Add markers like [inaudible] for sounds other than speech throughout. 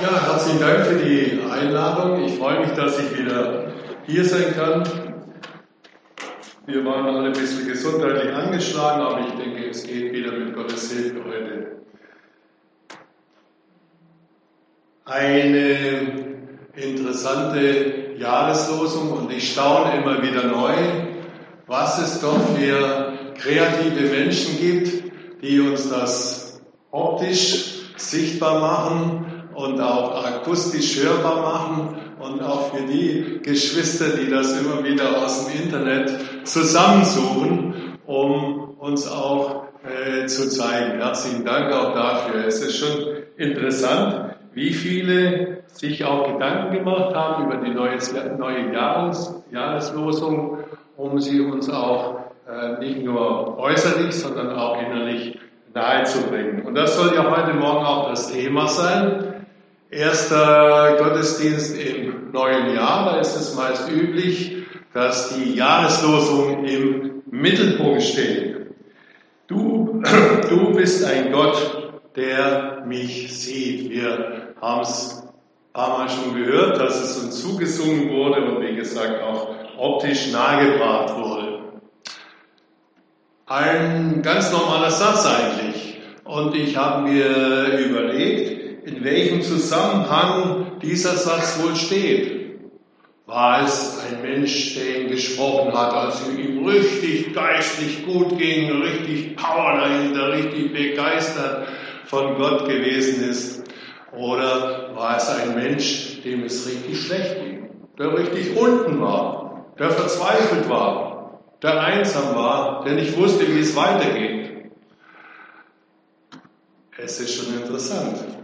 Ja, herzlichen Dank für die Einladung. Ich freue mich, dass ich wieder hier sein kann. Wir waren alle ein bisschen gesundheitlich angeschlagen, aber ich denke, es geht wieder mit Gottes Hilfe heute. Eine interessante Jahreslosung und ich staune immer wieder neu, was es doch für kreative Menschen gibt, die uns das optisch sichtbar machen und auch akustisch hörbar machen und auch für die Geschwister, die das immer wieder aus dem Internet zusammensuchen, um uns auch äh, zu zeigen. Herzlichen Dank auch dafür. Es ist schon interessant, wie viele sich auch Gedanken gemacht haben über die neue, neue Jahres, Jahreslosung, um sie uns auch äh, nicht nur äußerlich, sondern auch innerlich nahezubringen. Und das soll ja heute Morgen auch das Thema sein. Erster Gottesdienst im neuen Jahr, da ist es meist üblich, dass die Jahreslosung im Mittelpunkt steht. Du, [clears throat] du bist ein Gott, der mich sieht. Wir haben es ein paar Mal schon gehört, dass es uns zugesungen wurde und wie gesagt auch optisch nahegebracht wurde. Ein ganz normaler Satz eigentlich. Und ich habe mir überlegt, in welchem Zusammenhang dieser Satz wohl steht. War es ein Mensch, der ihn gesprochen hat, als ihm richtig geistlich gut ging, richtig Power dahinter, richtig begeistert von Gott gewesen ist? Oder war es ein Mensch, dem es richtig schlecht ging, der richtig unten war, der verzweifelt war, der einsam war, der nicht wusste, wie es weitergeht? Es ist schon interessant.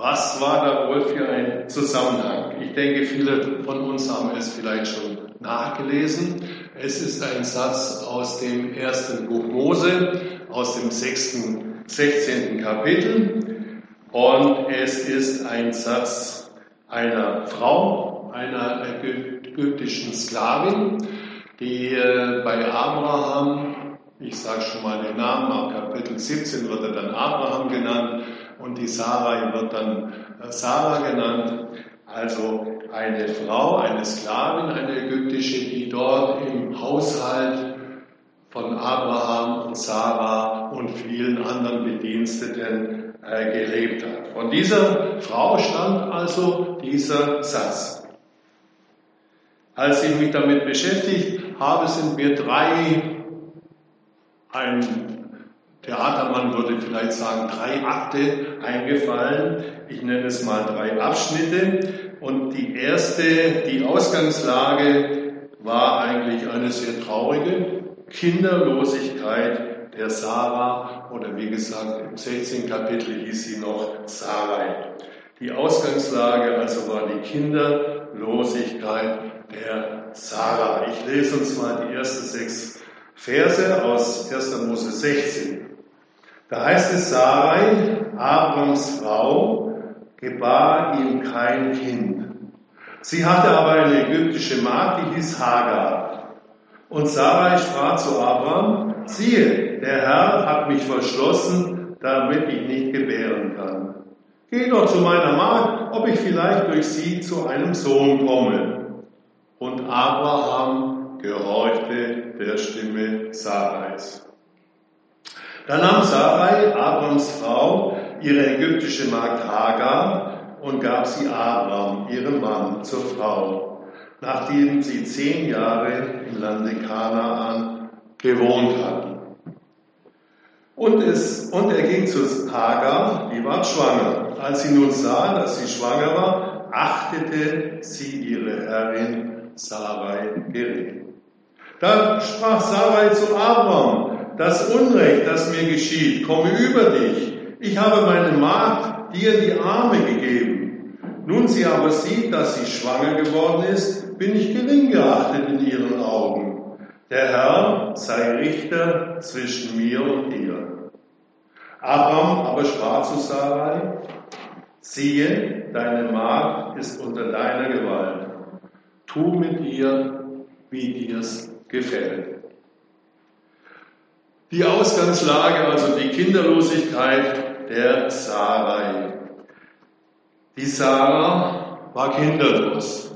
Was war da wohl für ein Zusammenhang? Ich denke, viele von uns haben es vielleicht schon nachgelesen. Es ist ein Satz aus dem ersten Buch Mose, aus dem sechsten, 16. Kapitel. Und es ist ein Satz einer Frau, einer ägyptischen Sklavin, die äh, bei Abraham, ich sage schon mal den Namen, ab Kapitel 17 wird er dann Abraham genannt, und die Sarai wird dann äh, Sarah genannt. Also eine Frau, eine Sklavin, eine ägyptische, die dort im Haushalt von Abraham und Sarah und vielen anderen Bediensteten äh, gelebt hat. Von dieser Frau stammt also dieser Satz. Als ich mich damit beschäftigt habe, sind mir drei, ein Theatermann würde vielleicht sagen, drei Akte eingefallen. Ich nenne es mal drei Abschnitte. Und die erste, die Ausgangslage war eigentlich eine sehr traurige Kinderlosigkeit der Sarah oder wie gesagt im 16. Kapitel hieß sie noch Sarai. Die Ausgangslage also war die Kinderlosigkeit der Sarah. Ich lese uns mal die ersten sechs Verse aus 1. Mose 16. Da heißt es, Sarai, Abrams Frau, gebar ihm kein Kind. Sie hatte aber eine ägyptische Magd, die hieß Hagar. Und Sarai sprach zu Abraham, siehe, der Herr hat mich verschlossen, damit ich nicht gebären kann. Geh doch zu meiner Magd, ob ich vielleicht durch sie zu einem Sohn komme. Und Abraham gehorchte der Stimme Sarais. Da nahm Sarai, Abrams Frau, ihre ägyptische Magd Hagar und gab sie Abram, ihrem Mann, zur Frau, nachdem sie zehn Jahre im Lande Kanaan gewohnt hatten. Und, es, und er ging zu Hagar, die war schwanger. Als sie nun sah, dass sie schwanger war, achtete sie ihre Herrin Sarai gering. Da sprach Sarai zu Abram, das Unrecht, das mir geschieht, komme über dich. Ich habe meine Magd dir die Arme gegeben. Nun sie aber sieht, dass sie schwanger geworden ist, bin ich gering geachtet in ihren Augen. Der Herr sei Richter zwischen mir und dir. Abraham aber sprach zu Sarai, siehe, deine Magd ist unter deiner Gewalt. Tu mit ihr, wie dir's gefällt. Die Ausgangslage, also die Kinderlosigkeit der Sarai. Die Sarah war kinderlos,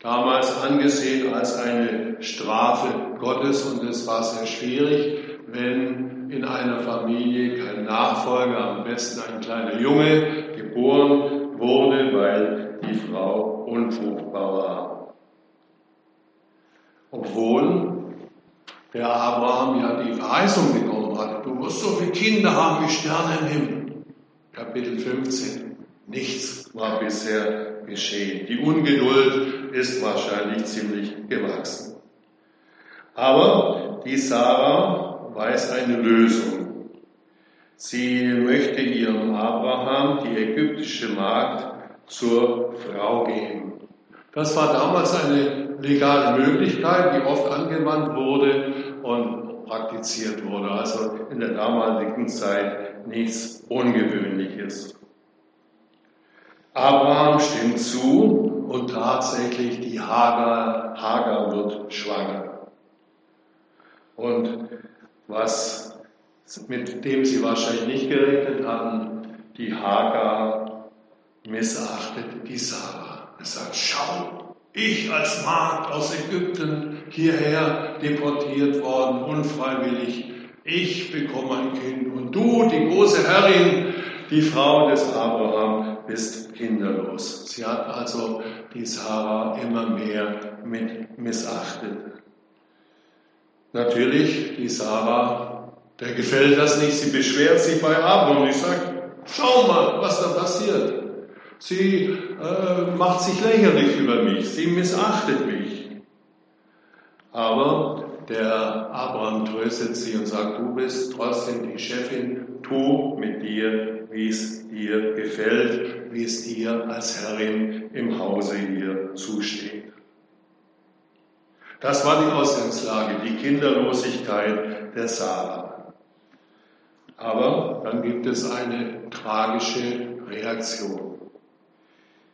damals angesehen als eine Strafe Gottes und es war sehr schwierig, wenn in einer Familie kein Nachfolger, am besten ein kleiner Junge, geboren wurde, weil die Frau unfruchtbar war. Obwohl der Abraham ja die Verheißung bekommen hatte, du wirst so viele Kinder haben wie Sterne im Himmel. Kapitel 15. Nichts war bisher geschehen. Die Ungeduld ist wahrscheinlich ziemlich gewachsen. Aber die Sarah weiß eine Lösung. Sie möchte ihrem Abraham die ägyptische Magd zur Frau geben. Das war damals eine legale Möglichkeit, die oft angewandt wurde und praktiziert wurde. Also in der damaligen Zeit nichts Ungewöhnliches. Abraham stimmt zu und tatsächlich die Hagar, Hagar wird schwanger. Und was, mit dem sie wahrscheinlich nicht gerechnet hatten, die Hagar missachtet die Sarah. Er sagt, schau, ich als Magd aus Ägypten hierher deportiert worden, unfreiwillig. Ich bekomme ein Kind und du, die große Herrin, die Frau des Abraham, bist kinderlos. Sie hat also die Sarah immer mehr mit missachtet. Natürlich, die Sarah, der gefällt das nicht. Sie beschwert sich bei Abraham und sagt, schau mal, was da passiert. Sie äh, macht sich lächerlich über mich. Sie missachtet mich. Aber der Abraham tröstet sie und sagt, du bist trotzdem die Chefin, tu mit dir, wie es dir gefällt, wie es dir als Herrin im Hause hier zusteht. Das war die Ausgangslage, die Kinderlosigkeit der Sarah. Aber dann gibt es eine tragische Reaktion.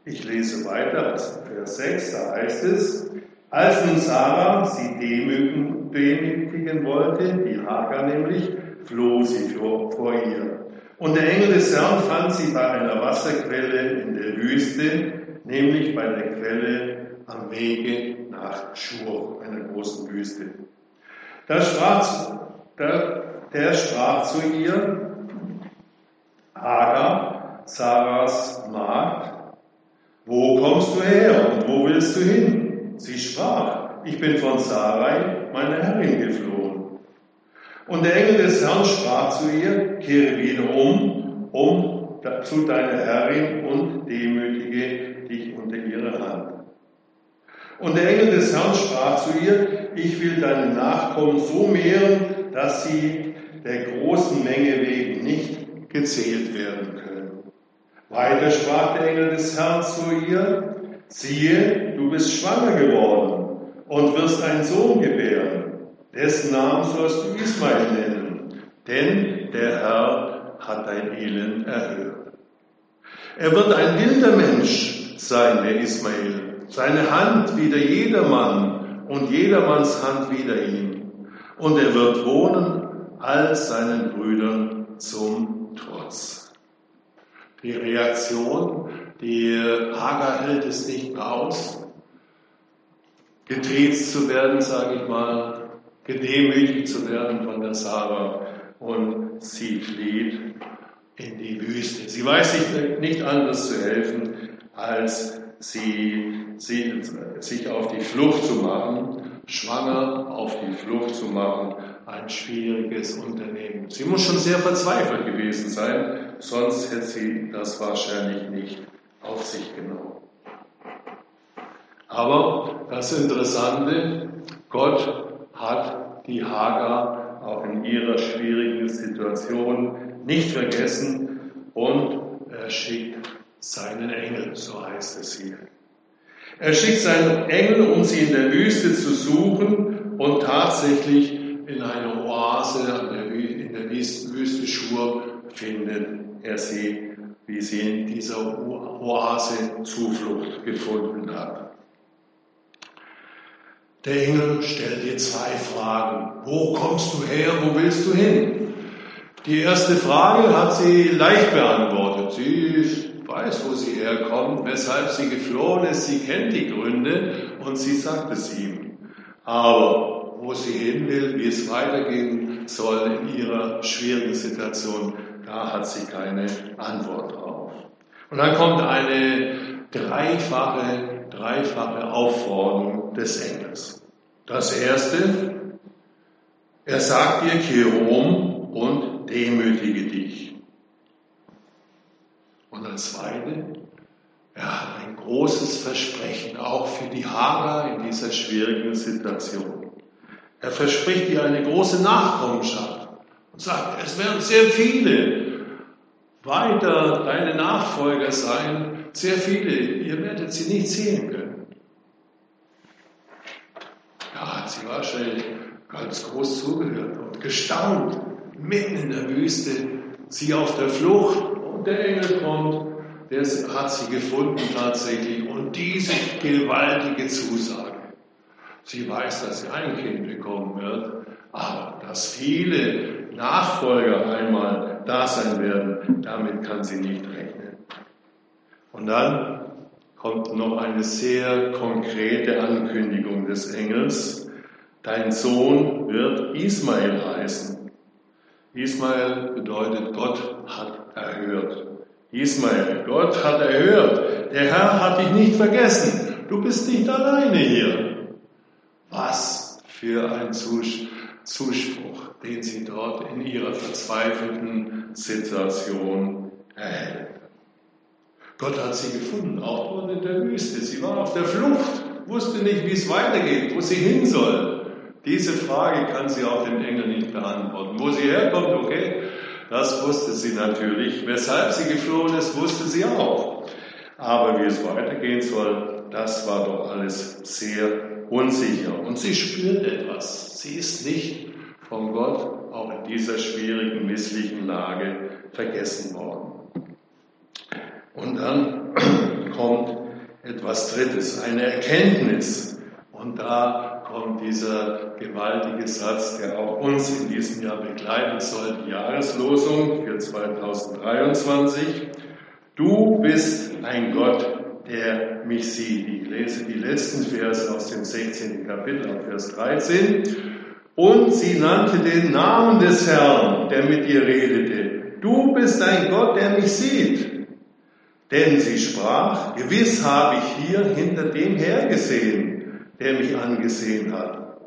Ich lese weiter, Vers 6, da heißt es, als nun Sarah sie demütigen wollte, die Hagar nämlich, floh sie vor, vor ihr. Und der Engel des Herrn fand sie bei einer Wasserquelle in der Wüste, nämlich bei der Quelle am Wege nach Schur, einer großen Wüste. Da sprach, der, der sprach zu ihr, Hagar, Sarahs Magd, wo kommst du her und wo willst du hin? Sie sprach, ich bin von Sarai, meiner Herrin, geflohen. Und der Engel des Herrn sprach zu ihr, kehre wieder um, um zu deiner Herrin und demütige dich unter ihre Hand. Und der Engel des Herrn sprach zu ihr, ich will deine Nachkommen so mehren, dass sie der großen Menge wegen nicht gezählt werden können. Weiter sprach der Engel des Herrn zu ihr, siehe, du bist schwanger geworden und wirst einen Sohn gebären. Dessen Namen sollst du Ismael nennen, denn der Herr hat dein Elend erhört. Er wird ein wilder Mensch sein, der Ismael, seine Hand wider jedermann und jedermanns Hand wider ihn. Und er wird wohnen all seinen Brüdern zum Trotz. Die Reaktion, die Hagar hält es nicht mehr aus, getriezt zu werden, sage ich mal, gedemütigt zu werden von der Sarah und sie flieht in die Wüste. Sie weiß sich nicht anders zu helfen, als sie, sie, sich auf die Flucht zu machen, schwanger auf die Flucht zu machen, ein schwieriges Unternehmen. Sie muss schon sehr verzweifelt gewesen sein, sonst hätte sie das wahrscheinlich nicht auf sich genommen. Aber das Interessante, Gott hat die Hagar auch in ihrer schwierigen Situation nicht vergessen und er schickt seinen Engel, so heißt es hier. Er schickt seinen Engel, um sie in der Wüste zu suchen und tatsächlich in einer Oase in der Wüste Schur findet er sie, wie sie in dieser Oase Zuflucht gefunden hat. Der Engel stellt dir zwei Fragen. Wo kommst du her? Wo willst du hin? Die erste Frage hat sie leicht beantwortet. Sie weiß, wo sie herkommt, weshalb sie geflohen ist, sie kennt die Gründe und sie sagt es ihm. Aber wo sie hin will, wie es weitergehen soll in ihrer schwierigen Situation, da hat sie keine Antwort drauf. Und dann kommt eine dreifache, dreifache Aufforderung des Engels. Das erste, er sagt ihr, kehr um und demütige dich. Und das zweite, er hat ein großes Versprechen, auch für die Hager in dieser schwierigen Situation. Er verspricht ihr eine große Nachkommenschaft sagt, es werden sehr viele weiter deine Nachfolger sein, sehr viele, ihr werdet sie nicht sehen können. Ja, sie wahrscheinlich ganz groß zugehört und gestaunt, mitten in der Wüste, sie auf der Flucht und der Engel kommt, der hat sie gefunden tatsächlich und diese gewaltige Zusage. Sie weiß, dass sie ein Kind bekommen wird, aber dass viele Nachfolger einmal da sein werden, damit kann sie nicht rechnen. Und dann kommt noch eine sehr konkrete Ankündigung des Engels. Dein Sohn wird Ismael heißen. Ismael bedeutet, Gott hat erhört. Ismael, Gott hat erhört. Der Herr hat dich nicht vergessen. Du bist nicht alleine hier. Was für ein Zuspruch, den sie dort in ihrer verzweifelten Situation erhält. Gott hat sie gefunden, auch dort in der Wüste. Sie war auf der Flucht, wusste nicht, wie es weitergeht, wo sie hin soll. Diese Frage kann sie auch dem Engel nicht beantworten. Wo sie herkommt, okay, das wusste sie natürlich. Weshalb sie geflohen ist, wusste sie auch. Aber wie es weitergehen soll, das war doch alles sehr unsicher. Und sie spürt etwas. Sie ist nicht von Gott auch in dieser schwierigen, misslichen Lage vergessen worden. Und dann [clears throat] kommt etwas Drittes, eine Erkenntnis. Und da kommt dieser gewaltige Satz, der auch uns in diesem Jahr begleiten soll, die Jahreslosung für 2023. Du bist ein Gott, der mich sieht. Ich lese die letzten Verse aus dem 16. Kapitel, Vers 13. Und sie nannte den Namen des Herrn, der mit ihr redete. Du bist ein Gott, der mich sieht. Denn sie sprach, gewiss habe ich hier hinter dem hergesehen, der mich angesehen hat.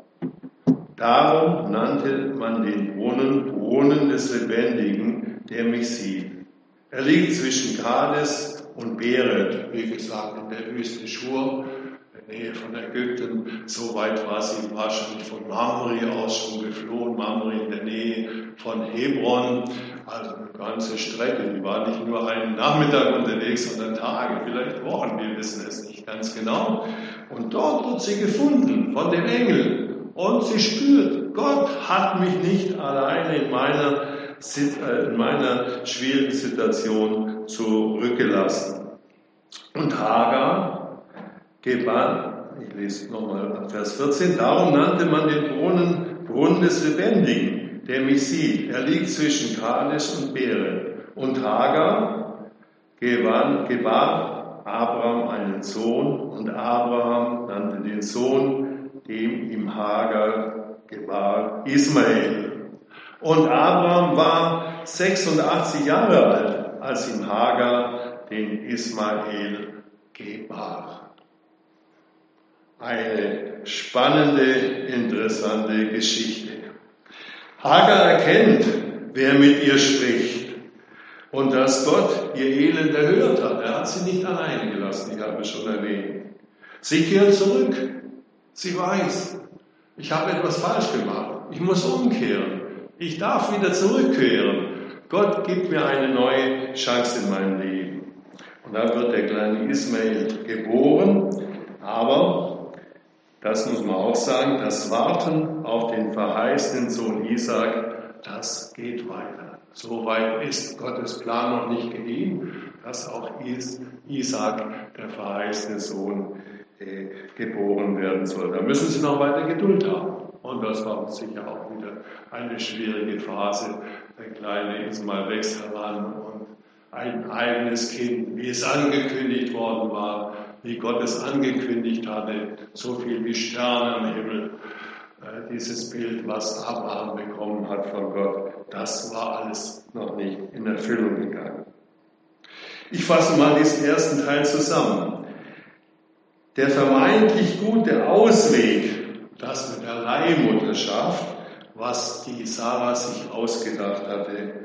Darum nannte man den Brunnen Brunnen des Lebendigen, der mich sieht. Er liegt zwischen Kades und Beret, wie gesagt, in der Wüste Schur, in der Nähe von Ägypten. So weit war sie wahrscheinlich von Mamre aus schon geflohen. Mamre in der Nähe von Hebron. Also eine ganze Strecke. Die war nicht nur einen Nachmittag unterwegs, sondern Tage, vielleicht Wochen. Wir wissen es nicht ganz genau. Und dort wird sie gefunden von dem Engel. Und sie spürt, Gott hat mich nicht alleine in meiner, äh, in meiner schwierigen Situation zurückgelassen. Und Hagar gewann, ich lese nochmal Vers 14, darum nannte man den Brunnen Brunnen des Lebendigen der mich sieht. Er liegt zwischen Kadesh und Bere. Und Hagar gewann, gebar Abraham einen Sohn und Abraham nannte den Sohn, dem ihm Hagar gebar, Ismael. Und Abraham war 86 Jahre alt, als ihm Hagar den Ismael gebar. Eine spannende, interessante Geschichte. Hagar erkennt, wer mit ihr spricht und dass Gott ihr Elend erhört hat. Er hat sie nicht alleine gelassen, ich habe es schon erwähnt. Sie kehrt zurück. Sie weiß, ich habe etwas falsch gemacht. Ich muss umkehren. Ich darf wieder zurückkehren. Gott gibt mir eine neue Chance in meinem Leben. Und dann wird der kleine Ismael geboren, aber das muss man auch sagen, das Warten auf den verheißenen Sohn Isaac, das geht weiter. So weit ist Gottes Plan noch nicht gediehen, dass auch Isaac, der verheißene Sohn, äh, geboren werden soll. Da müssen sie noch weiter Geduld haben. Und das war sicher auch wieder eine schwierige Phase. Der Kleine Ismail wächst heran und ein eigenes Kind, wie es angekündigt worden war, wie Gott es angekündigt hatte, so viel wie Sterne am Himmel. Äh, dieses Bild, was Abraham bekommen hat von Gott, das war alles noch nicht in Erfüllung gegangen. Ich fasse mal diesen ersten Teil zusammen. Der vermeintlich gute Ausweg, das mit der Leihmutterschaft, was die Sarah sich ausgedacht hatte,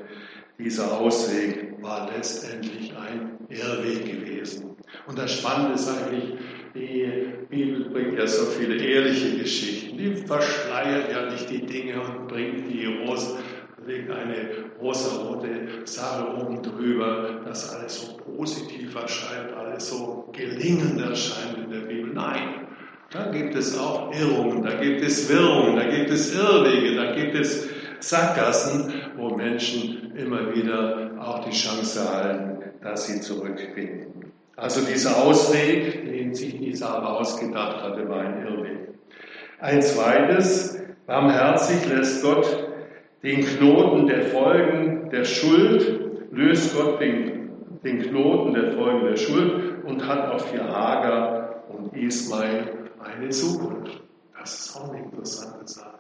dieser Ausweg war letztendlich ein Irrweg gewesen. Und das Spannende ist eigentlich, die Bibel bringt ja so viele ehrliche Geschichten. Die verschleiert ja nicht die Dinge und bringt die Rose, legt eine rosarote Sache oben drüber, dass alles so positiv erscheint, alles so gelingend erscheint in der Bibel. Nein, da gibt es auch Irrungen, da gibt es Wirrungen, da gibt es Irrwege, da gibt es Sackgassen, wo Menschen immer wieder auch die Chance erhalten, dass sie zurückfinden. Also dieser Ausweg, den sich die Sarah ausgedacht hatte, war ein Irrweg. Ein zweites, barmherzig lässt Gott den Knoten der Folgen der Schuld, löst Gott den, den Knoten der Folgen der Schuld und hat auf die Hagar und Ismail eine Zukunft. Das ist auch eine interessante Sache.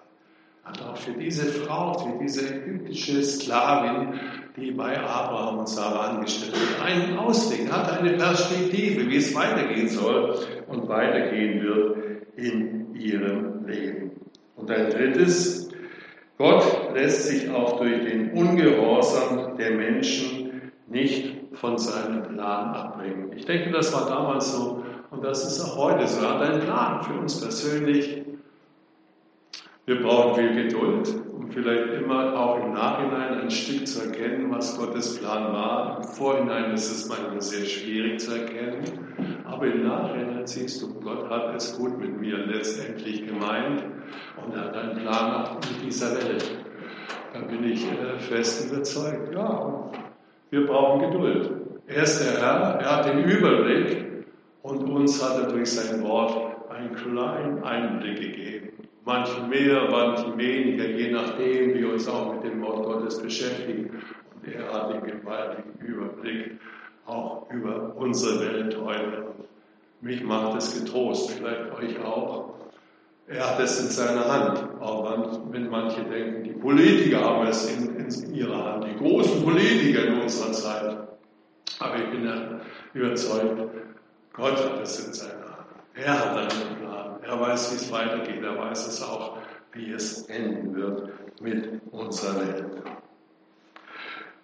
Hat auch für diese Frau, für diese ägyptische Sklavin, die bei Abraham und Sarah angestellt wird, einen Ausweg, hat eine Perspektive, wie es weitergehen soll und weitergehen wird in ihrem Leben. Und ein drittes, Gott lässt sich auch durch den Ungehorsam der Menschen nicht von seinem Plan abbringen. Ich denke, das war damals so und das ist auch heute so. Er hat einen Plan für uns persönlich. Wir brauchen viel Geduld, um vielleicht immer auch im Nachhinein ein Stück zu erkennen, was Gottes Plan war. Im Vorhinein ist es manchmal sehr schwierig zu erkennen, aber im Nachhinein siehst du, Gott hat es gut mit mir letztendlich gemeint und er hat einen Plan auch mit dieser Welt. Da bin ich äh, fest überzeugt. Ja, wir brauchen Geduld. Er ist der Herr, er hat den Überblick und uns hat er durch sein Wort einen kleinen Einblick gegeben. Manche mehr, manche weniger, je nachdem, wie wir uns auch mit dem Wort Gottes beschäftigen. Und er hat den gewaltigen Überblick auch über unsere Welt heute. Mich macht es getrost, vielleicht euch auch. Er hat es in seiner Hand, auch wenn manche denken, die Politiker haben es in, in ihrer Hand, die großen Politiker in unserer Zeit. Aber ich bin ja überzeugt, Gott hat es in seiner Hand. Er hat einen Plan. Er weiß, wie es weitergeht. Er weiß es auch, wie es enden wird mit unserer Welt.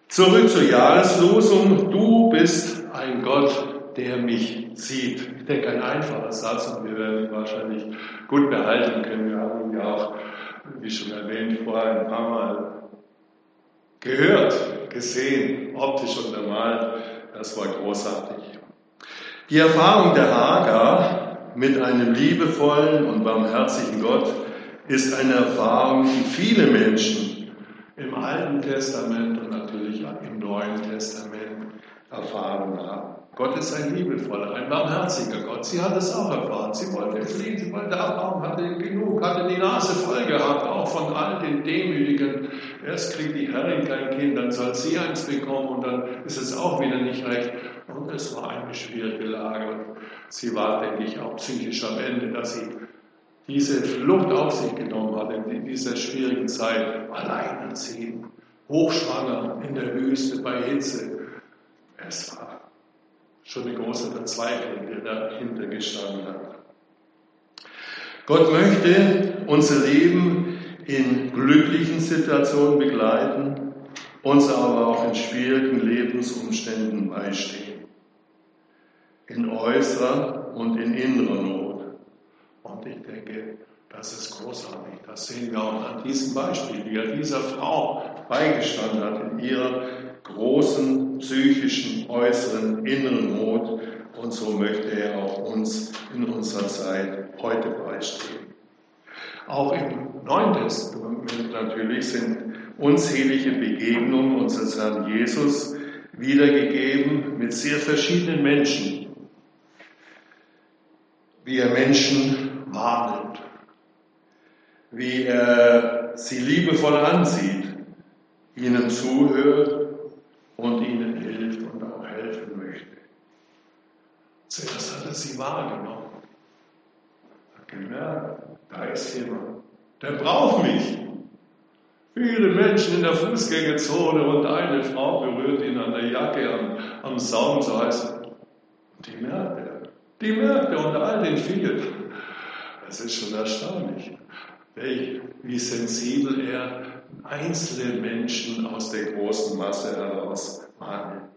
Zurück zur Jahreslosung. Du bist ein Gott, der mich sieht. Ich denke, ein einfacher Satz und wir werden ihn wahrscheinlich gut behalten können. Wir haben ihn ja auch, wie schon erwähnt, vorher ein paar Mal gehört, gesehen, optisch untermalt. Das war großartig. Die Erfahrung der Hagar mit einem liebevollen und barmherzigen Gott ist eine Erfahrung, die viele Menschen im Alten Testament und natürlich im Neuen Testament erfahren haben. Gott ist ein liebevoller, ein barmherziger Gott. Sie hat es auch erfahren. Sie wollte fliehen, sie wollte abhauen, hatte genug, hatte die Nase voll gehabt, auch von all den Demütigen. Erst kriegt die Herrin kein Kind, dann soll sie eins bekommen und dann ist es auch wieder nicht recht. Und es war eine schwierige Lage. Und sie war, denke ich, auch psychisch am Ende, dass sie diese Flucht auf sich genommen hat in dieser schwierigen Zeit. Alleinerziehend, hochschwanger in der Wüste bei Hitze. Es war schon eine große Verzweiflung, die dahinter gestanden hat. Gott möchte unser Leben in glücklichen Situationen begleiten, uns aber auch in schwierigen Lebensumständen beistehen in äußerer und in innerer Not. Und ich denke, das ist großartig. Das sehen wir auch an diesem Beispiel, wie er dieser Frau beigestanden hat in ihrer großen psychischen, äußeren, inneren Not. Und so möchte er auch uns in unserer Zeit heute beistehen. Auch im Neuen Testament natürlich sind unzählige Begegnungen unseres Herrn Jesus wiedergegeben mit sehr verschiedenen Menschen, wie er Menschen wahrnimmt, wie er sie liebevoll ansieht, ihnen zuhört und ihnen hilft und helfen möchte. Zuerst hat er sie wahrgenommen. Hat gemerkt, da ist jemand, der braucht mich. Viele Menschen in der Fußgängerzone und eine Frau berührt ihn an der Jacke am, am Saum, so heißt es. Und die merkt er. Die merkt er unter all den vielen. Das ist schon erstaunlich, wie sensibel er einzelne Menschen aus der großen Masse heraus wahrnimmt.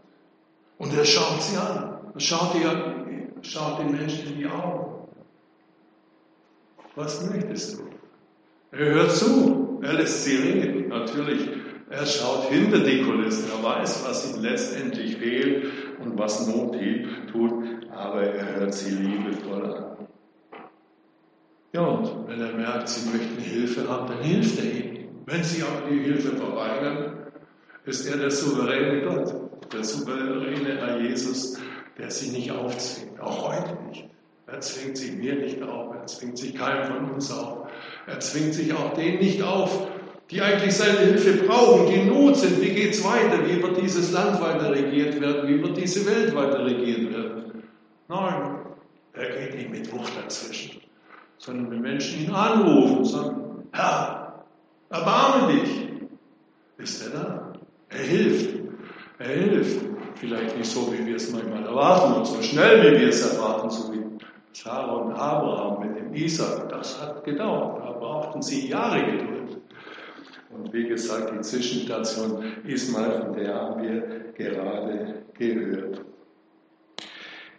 Und er schaut sie an. Schaut, die, schaut den Menschen in die Augen. Was möchtest du? Er hört zu. Er lässt sie reden. Natürlich, er schaut hinter die Kulissen. Er weiß, was ihm letztendlich fehlt und was Not tut. Aber er hört sie liebevoll an. Ja, und wenn er merkt, sie möchten Hilfe haben, dann hilft er ihnen. Wenn sie aber die Hilfe verweigern, ist er der souveräne Gott, der souveräne Herr Jesus, der sie nicht aufzwingt, auch heute nicht. Er zwingt sich mir nicht auf, er zwingt sich keinem von uns auf. Er zwingt sich auch denen nicht auf, die eigentlich seine Hilfe brauchen, die in Not sind. Wie geht es weiter? Wie wird dieses Land weiter regiert werden? Wie wird diese Welt weiter regiert werden? Nein, er geht nicht mit Wucht dazwischen sondern wenn Menschen ihn anrufen und sagen, Herr, erbarme dich, ist er da. Er hilft. Er hilft. Vielleicht nicht so, wie wir es manchmal erwarten und so schnell, wie wir es erwarten, so wie Sarah und Abraham mit dem Isaac. Das hat gedauert. Da brauchten sie Jahre Geduld. Und wie gesagt, die Zwischenstation Ismael, von der haben wir gerade gehört.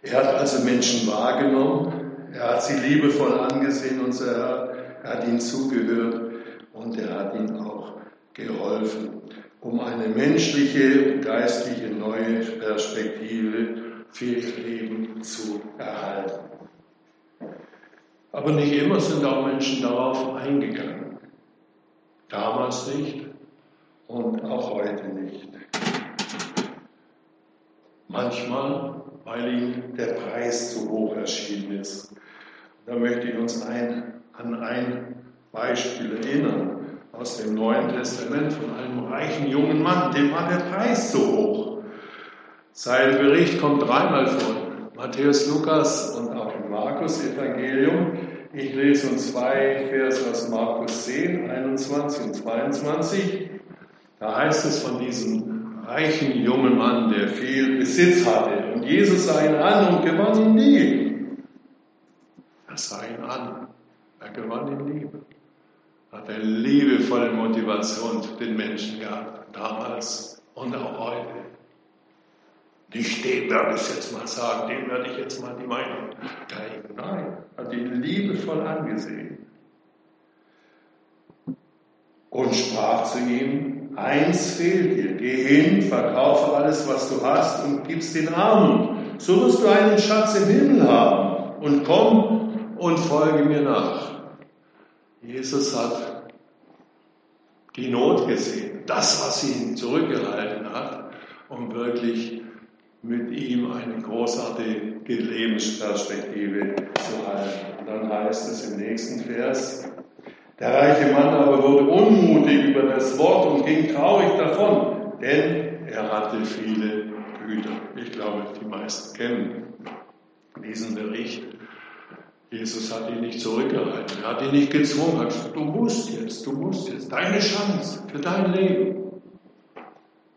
Er hat also Menschen wahrgenommen, er hat sie liebevoll angesehen, unser Herr. Er hat ihnen zugehört und er hat ihnen auch geholfen, um eine menschliche geistliche neue Perspektive für ihr Leben zu erhalten. Aber nicht immer sind auch Menschen darauf eingegangen. Damals nicht und auch heute nicht. Manchmal, weil ihnen der Preis zu hoch erschienen ist. Da möchte ich uns ein, an ein Beispiel erinnern aus dem Neuen Testament von einem reichen jungen Mann. Dem war der Preis zu hoch. Sein Bericht kommt dreimal vor. Matthäus, Lukas und auch im Markus Evangelium. Ich lese uns zwei Verse aus Markus 10, 21 und 22. Da heißt es von diesem reichen jungen Mann, der viel Besitz hatte. Und Jesus sah ihn an und gewann ihn lieb sah ihn an. Er gewann ihn Liebe. Hat eine liebevolle Motivation zu den Menschen gehabt, damals und auch heute. Nicht dem werde ich jetzt mal sagen, dem werde ich jetzt mal die Meinung geben. Nein, hat ihn liebevoll angesehen. Und sprach zu ihm, eins fehlt dir, geh hin, verkaufe alles, was du hast und gib's den Armen. So wirst du einen Schatz im Himmel haben. Und komm und folge mir nach. Jesus hat die Not gesehen, das, was ihn zurückgehalten hat, um wirklich mit ihm eine großartige Lebensperspektive zu halten. Und dann heißt es im nächsten Vers, der reiche Mann aber wurde unmutig über das Wort und ging traurig davon, denn er hatte viele Güter. Ich glaube, die meisten kennen diesen Bericht. Jesus hat ihn nicht zurückgehalten, er hat ihn nicht gezwungen, hat gesagt, du musst jetzt, du musst jetzt, deine Chance für dein Leben.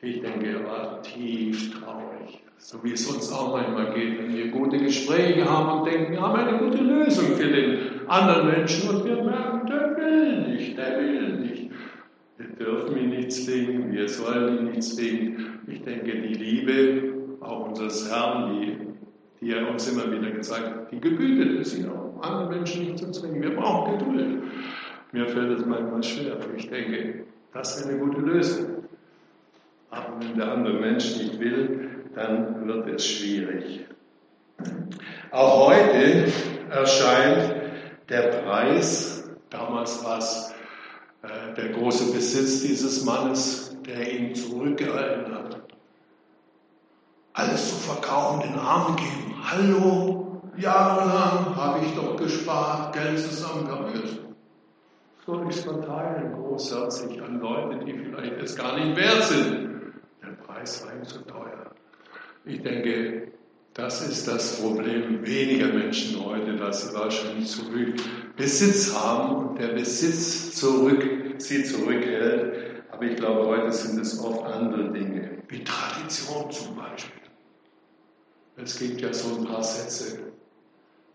Ich denke, er war tief traurig, so wie es uns auch manchmal geht, wenn wir gute Gespräche haben und denken, wir haben eine gute Lösung für den anderen Menschen und wir merken, der will nicht, der will nicht. Wir dürfen ihn nicht zwingen, wir sollen ihn nicht zwingen. Ich denke, die Liebe, auch unseres Herrn, die die er uns immer wieder gezeigt hat, die gebütet ist, ihn auch andere Menschen nicht zu zwingen. Wir brauchen Geduld. Mir fällt es manchmal schwer, aber ich denke, das ist eine gute Lösung. Aber wenn der andere Mensch nicht will, dann wird es schwierig. Auch heute erscheint der Preis, damals war es äh, der große Besitz dieses Mannes, der ihn zurückgehalten hat. Alles zu verkaufen, den Armen geben, Hallo, jahrelang habe ich doch gespart, Geld zusammengesammelt. Soll ich es verteilen, großherzig an Leute, die vielleicht es gar nicht wert sind? Der Preis war ihm zu teuer. Ich denke, das ist das Problem weniger Menschen heute, dass sie wahrscheinlich zu viel Besitz haben und der Besitz zurück, sie zurückhält. Aber ich glaube, heute sind es oft andere Dinge, wie Tradition zum Beispiel. Es gibt ja so ein paar Sätze.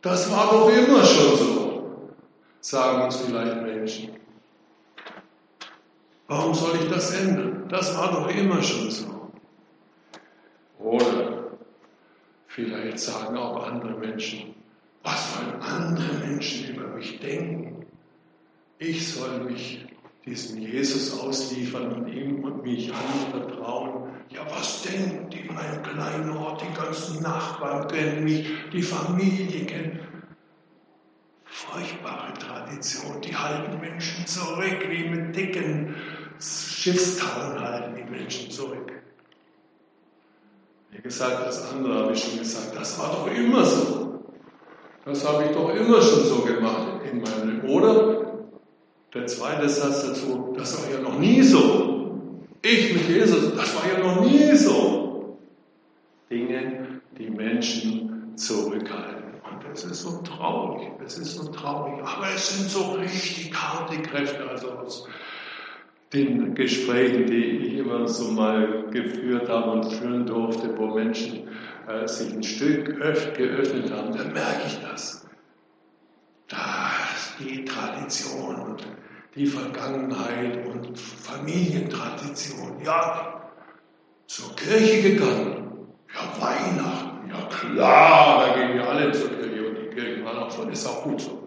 Das war doch immer schon so, sagen uns vielleicht Menschen. Warum soll ich das ändern? Das war doch immer schon so. Oder Vielleicht sagen auch andere Menschen, was wollen andere Menschen über mich denken? Ich soll mich diesem Jesus ausliefern und ihm und mich anvertrauen. Ja, was denken die, mein kleiner Ort, die ganzen Nachbarn kennen mich, die Familie kennt. Furchtbare Tradition, die halten Menschen zurück, wie mit dicken Schiffstauen halten die Menschen zurück. Wie gesagt, das andere habe ich schon gesagt, das war doch immer so. Das habe ich doch immer schon so gemacht in meinem Leben. Oder der zweite Satz dazu, das war ja noch nie so. Ich mit Jesus, das war ja noch nie so. Dinge, die Menschen zurückhalten. Und es ist so traurig, es ist so traurig. Aber es sind so richtig harte Kräfte. Also aus den Gesprächen, die ich immer so mal geführt habe und führen durfte, wo Menschen äh, sich ein Stück geöffnet haben, dann merke ich das. Da die Tradition und die Vergangenheit und Familientradition. Ja, zur Kirche gegangen. Ja, Weihnachten. Ja, klar, da gehen wir alle zur Kirche und die Kirche war noch voll, ist auch gut so.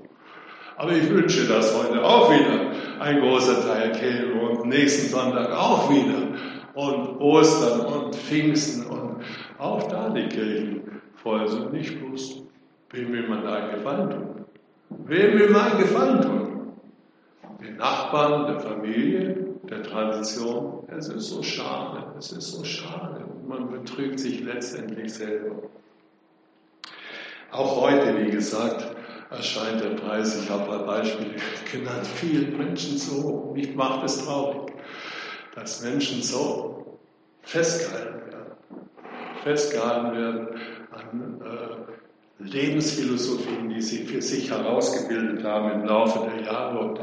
Aber ich wünsche das heute auch wieder. Ein großer Teil käme und nächsten Sonntag auch wieder. Und Ostern und Pfingsten und auch da die Kirchen voll sind. Nicht bloß, wem will man da einen Gefallen tun? Wem will man einen Gefallen tun? Den Nachbarn, der Familie, der Tradition. Es ist so schade, es ist so schade. Man betrügt sich letztendlich selber. Auch heute, wie gesagt, erscheint der Preis, ich habe ein Beispiel [laughs] genannt, vielen Menschen so. Mich macht es traurig, dass Menschen so festgehalten werden. Festgehalten werden an äh, Lebensphilosophien, die sie für sich herausgebildet haben im Laufe der Jahre. Und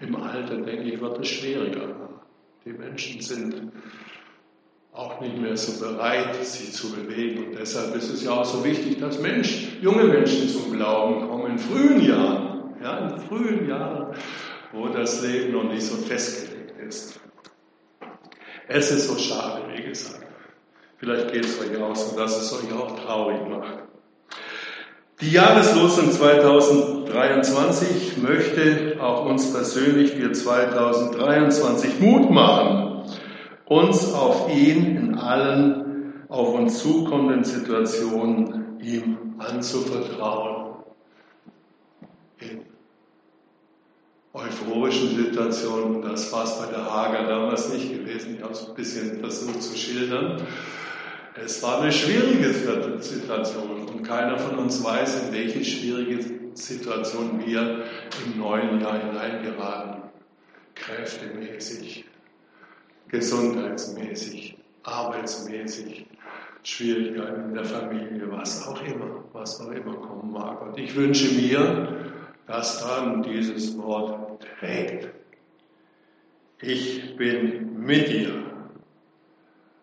im Alter, denke ich, wird es schwieriger. Die Menschen sind auch nicht mehr so bereit, sich zu bewegen. Und deshalb ist es ja auch so wichtig, dass Mensch, junge Menschen zum Glauben kommen in frühen Jahren, ja, in frühen Jahren, wo das Leben noch nicht so festgelegt ist. Es ist so schade, wie gesagt. Vielleicht geht es euch aus und dass es euch auch traurig macht. Die Jahreslosung 2023 möchte auch uns persönlich für 2023 Mut machen uns auf ihn in allen auf uns zukommenden Situationen ihm anzuvertrauen. In euphorischen Situationen, das war es bei der Hager damals nicht gewesen, ich habe es ein bisschen versucht zu schildern. Es war eine schwierige Situation und keiner von uns weiß, in welche schwierige Situation wir im neuen Jahr hineingeraten. Kräftemäßig, gesundheitsmäßig, arbeitsmäßig, Schwierigkeiten in der Familie, was auch immer, was auch immer kommen mag. Und ich wünsche mir, dass dann dieses Wort trägt. Ich bin mit dir.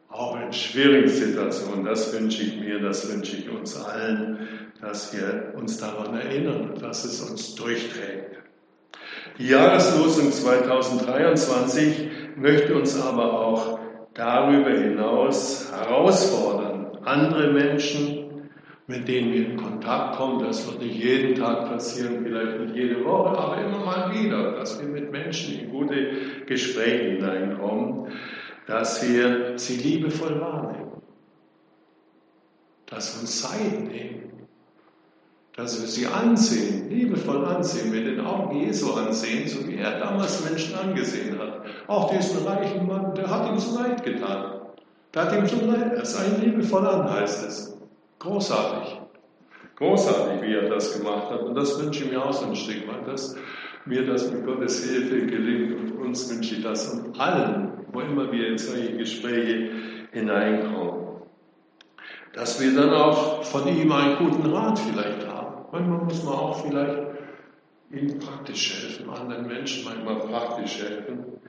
Auch in schwierigen Situationen, das wünsche ich mir, das wünsche ich uns allen, dass wir uns daran erinnern, dass es uns durchträgt. Die Jahreslosung 2023 möchte uns aber auch darüber hinaus herausfordern, andere Menschen, mit denen wir in Kontakt kommen, das wird nicht jeden Tag passieren, vielleicht nicht jede Woche, aber immer mal wieder, dass wir mit Menschen in gute Gespräche hineinkommen, dass wir sie liebevoll wahrnehmen, dass wir uns Zeit nehmen, dass wir sie ansehen, liebevoll ansehen, mit den Augen Jesu ansehen, so wie er damals Menschen angesehen hat. Auch diesen reichen Mann, der hat ihm so leid getan. Der hat ihm so leid, er ihn liebevoll an, heißt es. Großartig. Großartig, wie er das gemacht hat. Und das wünsche ich mir auch so ein Stück weit, dass mir das mit Gottes Hilfe gelingt. Und uns wünsche ich das und allen, wo immer wir in solche Gespräche hineinkommen. dass wir dann auch von ihm einen guten Rat vielleicht haben. Manchmal muss man auch vielleicht ihnen praktisch helfen, anderen Menschen manchmal praktisch helfen,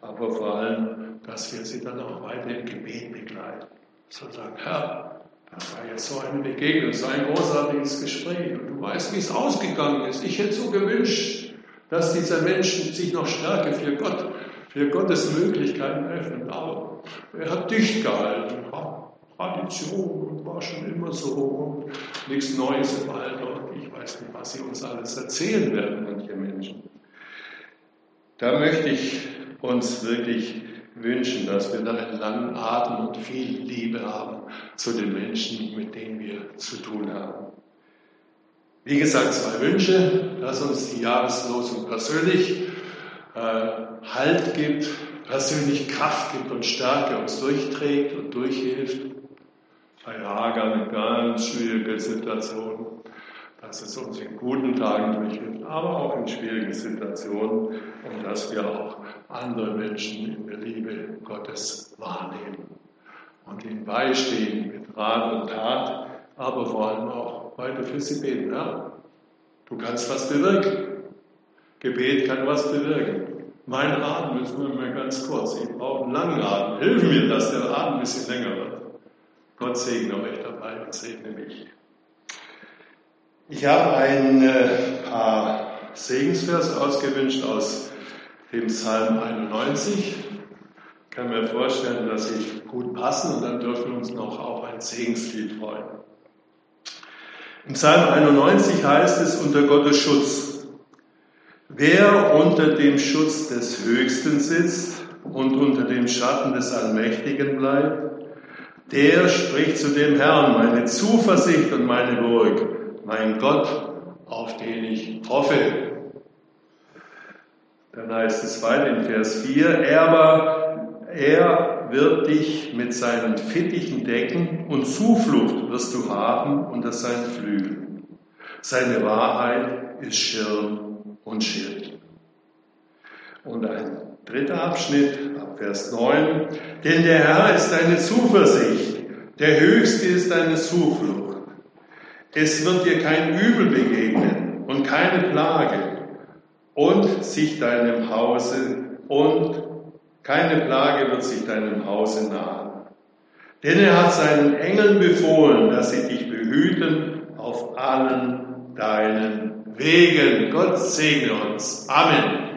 aber vor allem, dass wir sie dann auch weiter im Gebet begleiten. So sagen, Herr, das war jetzt so eine Begegnung, so ein großartiges Gespräch und du weißt, wie es ausgegangen ist. Ich hätte so gewünscht, dass dieser Mensch sich noch stärker für Gott, für Gottes Möglichkeiten öffnet. Aber er hat dicht gehalten, Tradition und war schon immer so und nichts Neues im Alter und ich weiß nicht, was sie uns alles erzählen werden, manche Menschen. Da möchte ich uns wirklich wünschen, dass wir da einen langen Atem und viel Liebe haben zu den Menschen, mit denen wir zu tun haben. Wie gesagt, zwei Wünsche, dass uns die Jahreslosung persönlich äh, Halt gibt, persönlich Kraft gibt und Stärke uns durchträgt und durchhilft. Bei Hager eine ganz schwierige Situation, dass es uns in guten Tagen durchhilft, aber auch in schwierigen Situationen und dass wir auch andere Menschen in der Liebe Gottes wahrnehmen und ihnen beistehen mit Rat und Tat, aber vor allem auch weiter für sie beten. Ja? Du kannst was bewirken. Gebet kann was bewirken. Mein Atem ist nur mehr ganz kurz. Ich brauche einen langen Atem. Hilf mir, dass der Atem ein bisschen länger wird. Gott segne euch dabei und segne mich. Ich habe ein äh, paar Segensverse ausgewünscht aus dem Psalm 91. Ich kann mir vorstellen, dass sie gut passen und dann dürfen wir uns noch auf ein Segenslied freuen. Im Psalm 91 heißt es unter Gottes Schutz. Wer unter dem Schutz des Höchsten sitzt und unter dem Schatten des Allmächtigen bleibt, der spricht zu dem Herrn, meine Zuversicht und meine Burg mein Gott, auf den ich hoffe. Dann heißt es weiter in Vers 4, er aber, er wird dich mit seinen Fittichen decken und Zuflucht wirst du haben unter seinen Flügeln. Seine Wahrheit ist Schirm und Schild. Und ein dritter Abschnitt, ab Vers 9, denn der Herr ist deine Zuversicht, der Höchste ist deine Zuflucht. Es wird dir kein Übel begegnen und keine Plage und sich deinem Hause und keine Plage wird sich deinem Hause nahen. Denn er hat seinen Engeln befohlen, dass sie dich behüten auf allen deinen Wegen. Gott segne uns. Amen.